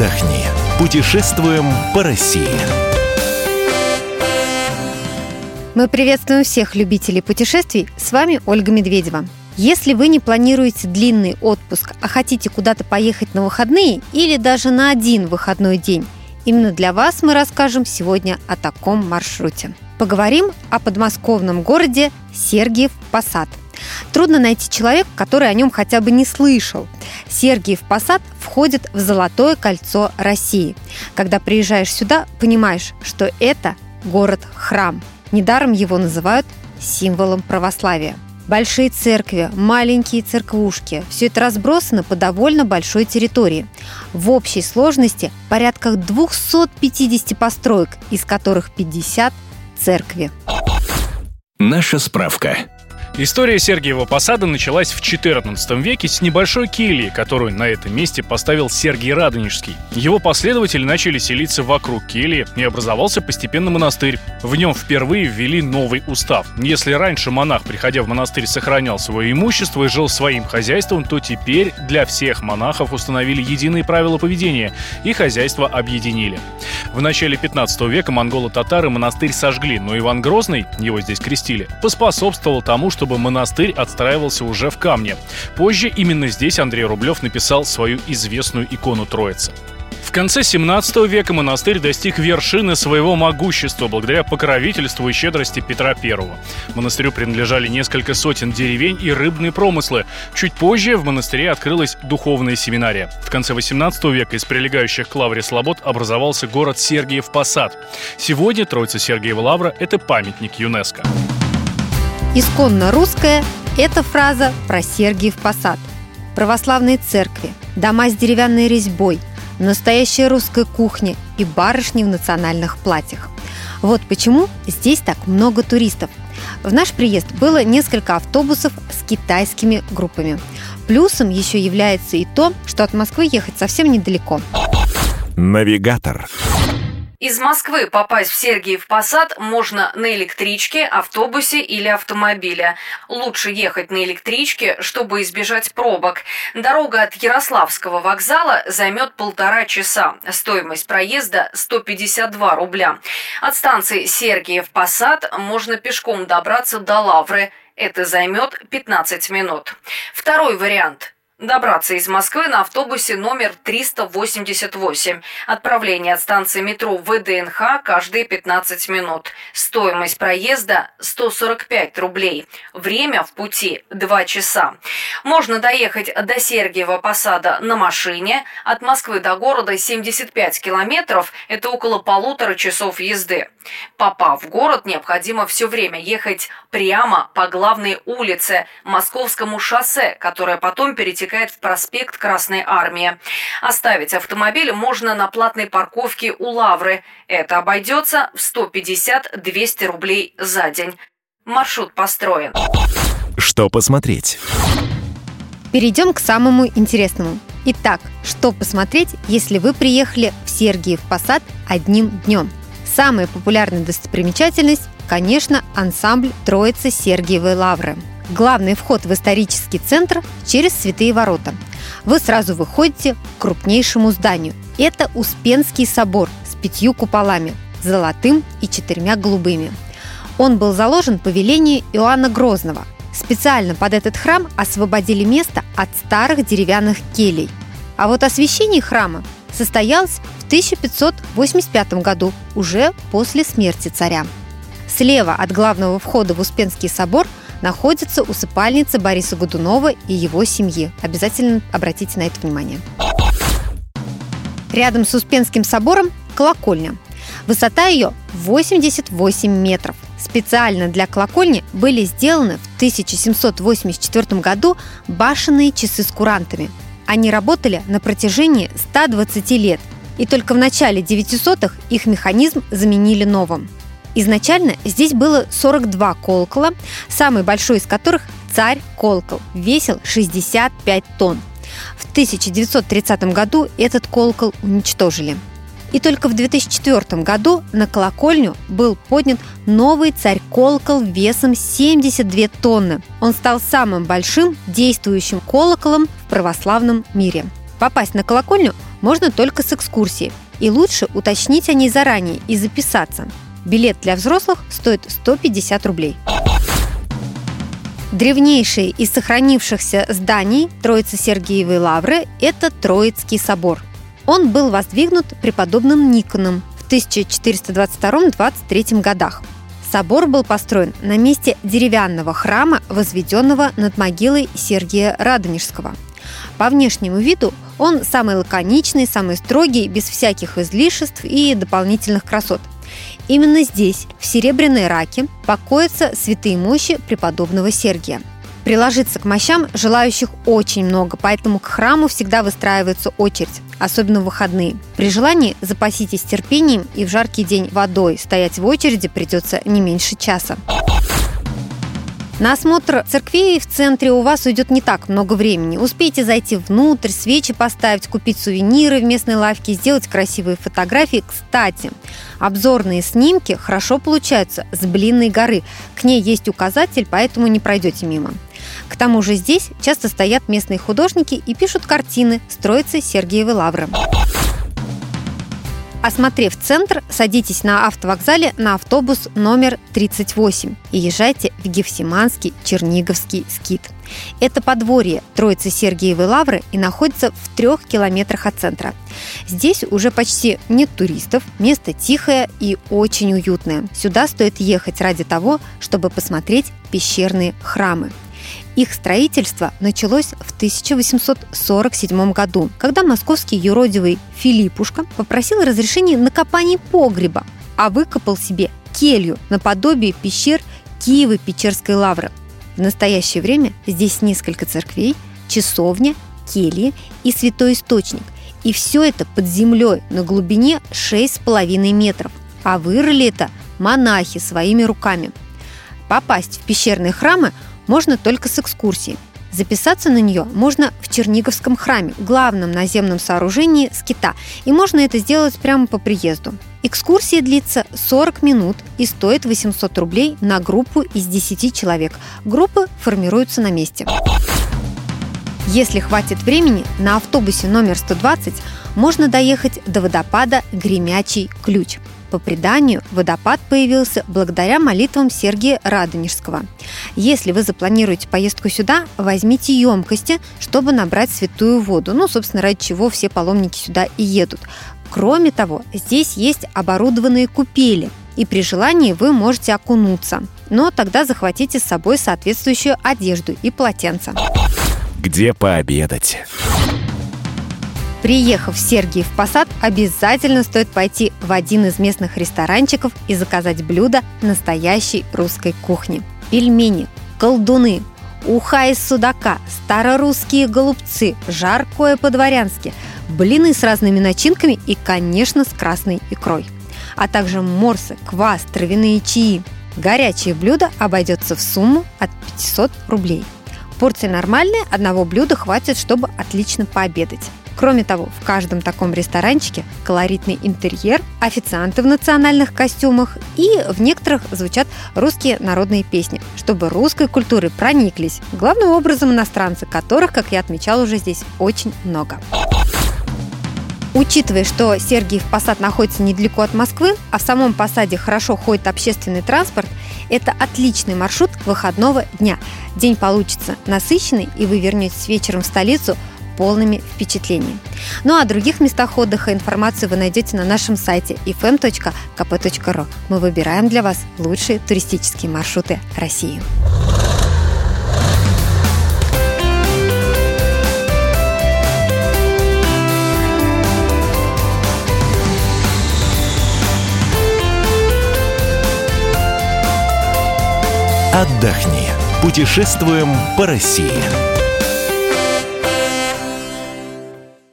отдохни. Путешествуем по России. Мы приветствуем всех любителей путешествий. С вами Ольга Медведева. Если вы не планируете длинный отпуск, а хотите куда-то поехать на выходные или даже на один выходной день, именно для вас мы расскажем сегодня о таком маршруте. Поговорим о подмосковном городе Сергиев Посад. Трудно найти человека, который о нем хотя бы не слышал. Сергиев Посад входит в Золотое кольцо России. Когда приезжаешь сюда, понимаешь, что это город-храм. Недаром его называют символом православия. Большие церкви, маленькие церквушки – все это разбросано по довольно большой территории. В общей сложности порядка 250 построек, из которых 50 церкви. Наша справка. История Сергиева Посада началась в XIV веке с небольшой кельи, которую на этом месте поставил Сергий Радонежский. Его последователи начали селиться вокруг кельи, и образовался постепенно монастырь. В нем впервые ввели новый устав. Если раньше монах, приходя в монастырь, сохранял свое имущество и жил своим хозяйством, то теперь для всех монахов установили единые правила поведения, и хозяйство объединили. В начале 15 века монголо-татары монастырь сожгли, но Иван Грозный, его здесь крестили, поспособствовал тому, что чтобы монастырь отстраивался уже в камне. Позже именно здесь Андрей Рублев написал свою известную икону Троицы. В конце 17 века монастырь достиг вершины своего могущества благодаря покровительству и щедрости Петра I. Монастырю принадлежали несколько сотен деревень и рыбные промыслы. Чуть позже в монастыре открылась духовная семинария. В конце 18 века из прилегающих к лавре слобод образовался город Сергиев Посад. Сегодня Троица Сергиева Лавра – это памятник ЮНЕСКО. Исконно русская – это фраза про Сергиев Посад. Православные церкви, дома с деревянной резьбой, настоящая русская кухня и барышни в национальных платьях. Вот почему здесь так много туристов. В наш приезд было несколько автобусов с китайскими группами. Плюсом еще является и то, что от Москвы ехать совсем недалеко. Навигатор. Из Москвы попасть в Сергиев Посад можно на электричке, автобусе или автомобиле. Лучше ехать на электричке, чтобы избежать пробок. Дорога от Ярославского вокзала займет полтора часа. Стоимость проезда 152 рубля. От станции Сергиев Посад можно пешком добраться до Лавры. Это займет 15 минут. Второй вариант – Добраться из Москвы на автобусе номер 388. Отправление от станции метро ВДНХ каждые 15 минут. Стоимость проезда 145 рублей. Время в пути 2 часа. Можно доехать до Сергиева Посада на машине. От Москвы до города 75 километров. Это около полутора часов езды. Попав в город, необходимо все время ехать прямо по главной улице Московскому шоссе, которое потом перетекает в проспект Красной Армии. Оставить автомобиль можно на платной парковке у Лавры. Это обойдется в 150-200 рублей за день. Маршрут построен. Что посмотреть? Перейдем к самому интересному. Итак, что посмотреть, если вы приехали в Сергиев Посад одним днем – Самая популярная достопримечательность, конечно, ансамбль Троицы Сергиевой Лавры. Главный вход в исторический центр через Святые ворота. Вы сразу выходите к крупнейшему зданию. Это Успенский собор с пятью куполами, золотым и четырьмя голубыми. Он был заложен по велению Иоанна Грозного. Специально под этот храм освободили место от старых деревянных келей. А вот освящение храма состоялось 1585 году, уже после смерти царя. Слева от главного входа в Успенский собор находится усыпальница Бориса Годунова и его семьи. Обязательно обратите на это внимание. Рядом с Успенским собором колокольня. Высота ее 88 метров. Специально для колокольни были сделаны в 1784 году башенные часы с курантами. Они работали на протяжении 120 лет и только в начале 900-х их механизм заменили новым. Изначально здесь было 42 колокола, самый большой из которых «Царь колокол» весил 65 тонн. В 1930 году этот колокол уничтожили. И только в 2004 году на колокольню был поднят новый царь-колокол весом 72 тонны. Он стал самым большим действующим колоколом в православном мире. Попасть на колокольню можно только с экскурсии. И лучше уточнить о ней заранее и записаться. Билет для взрослых стоит 150 рублей. Древнейшие из сохранившихся зданий Троицы Сергиевой Лавры – это Троицкий собор. Он был воздвигнут преподобным Никоном в 1422-23 годах. Собор был построен на месте деревянного храма, возведенного над могилой Сергия Радонежского. По внешнему виду он самый лаконичный, самый строгий, без всяких излишеств и дополнительных красот – Именно здесь, в Серебряной Раке, покоятся святые мощи преподобного Сергия. Приложиться к мощам желающих очень много, поэтому к храму всегда выстраивается очередь, особенно в выходные. При желании запаситесь терпением и в жаркий день водой. Стоять в очереди придется не меньше часа. На осмотр церквей в центре у вас уйдет не так много времени. Успейте зайти внутрь, свечи поставить, купить сувениры в местной лавке, сделать красивые фотографии. Кстати, обзорные снимки хорошо получаются с Блинной горы. К ней есть указатель, поэтому не пройдете мимо. К тому же здесь часто стоят местные художники и пишут картины строится Сергиевой Лавры. Осмотрев центр, садитесь на автовокзале на автобус номер 38 и езжайте в Гефсиманский Черниговский скит. Это подворье Троицы Сергиевой Лавры и находится в трех километрах от центра. Здесь уже почти нет туристов, место тихое и очень уютное. Сюда стоит ехать ради того, чтобы посмотреть пещерные храмы. Их строительство началось в 1847 году, когда московский юродивый Филиппушка попросил разрешения на копание погреба, а выкопал себе келью наподобие пещер Киево-Печерской лавры. В настоящее время здесь несколько церквей, часовня, кельи и святой источник. И все это под землей на глубине 6,5 метров. А вырыли это монахи своими руками. Попасть в пещерные храмы – можно только с экскурсией. Записаться на нее можно в Черниговском храме, главном наземном сооружении скита, и можно это сделать прямо по приезду. Экскурсия длится 40 минут и стоит 800 рублей на группу из 10 человек. Группы формируются на месте. Если хватит времени, на автобусе номер 120 можно доехать до водопада Гремячий ключ – по преданию, водопад появился благодаря молитвам Сергия Радонежского. Если вы запланируете поездку сюда, возьмите емкости, чтобы набрать святую воду. Ну, собственно, ради чего все паломники сюда и едут. Кроме того, здесь есть оборудованные купели, и при желании вы можете окунуться. Но тогда захватите с собой соответствующую одежду и полотенце. Где пообедать? Приехав в Сергиев Посад, обязательно стоит пойти в один из местных ресторанчиков и заказать блюдо настоящей русской кухни. Пельмени, колдуны, уха из судака, старорусские голубцы, жаркое по-дворянски, блины с разными начинками и, конечно, с красной икрой. А также морсы, квас, травяные чаи. Горячее блюдо обойдется в сумму от 500 рублей. Порция нормальная, одного блюда хватит, чтобы отлично пообедать. Кроме того, в каждом таком ресторанчике колоритный интерьер, официанты в национальных костюмах и в некоторых звучат русские народные песни, чтобы русской культурой прониклись. Главным образом иностранцы, которых, как я отмечала уже здесь, очень много. Учитывая, что Сергиев Посад находится недалеко от Москвы, а в самом Посаде хорошо ходит общественный транспорт, это отличный маршрут выходного дня. День получится насыщенный, и вы вернетесь вечером в столицу полными впечатлений. Ну а о других местах отдыха информацию вы найдете на нашем сайте ifm.kp.ru. Мы выбираем для вас лучшие туристические маршруты России. Отдохни. Путешествуем по России.